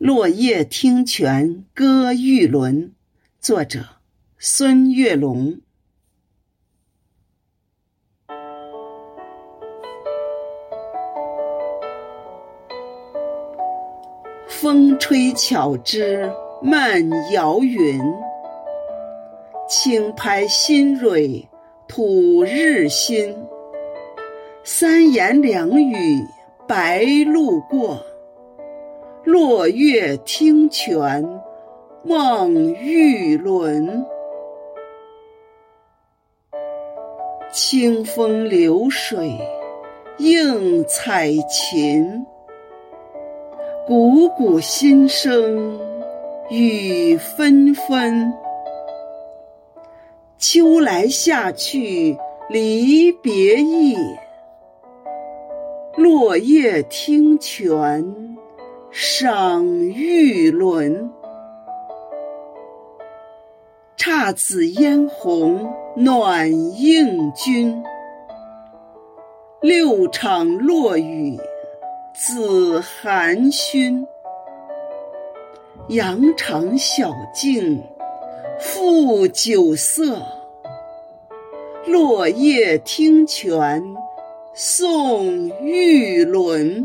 落叶听泉歌玉轮，作者孙月龙。风吹巧枝漫摇云，轻拍新蕊吐日新。三言两语白鹭过。落月听泉望玉轮，清风流水映彩琴。汩汩心声雨纷纷，秋来夏去离别意，落叶听泉。赏玉轮，姹紫嫣红暖映君。六场落雨紫寒熏，羊肠小径复酒色。落叶听泉送玉轮。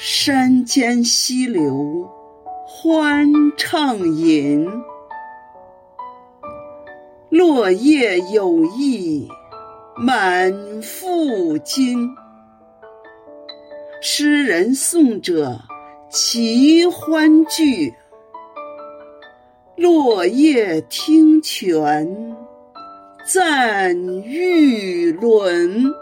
山间溪流欢畅饮，落叶有意满腹经。诗人颂者齐欢聚，落叶听泉赞玉轮。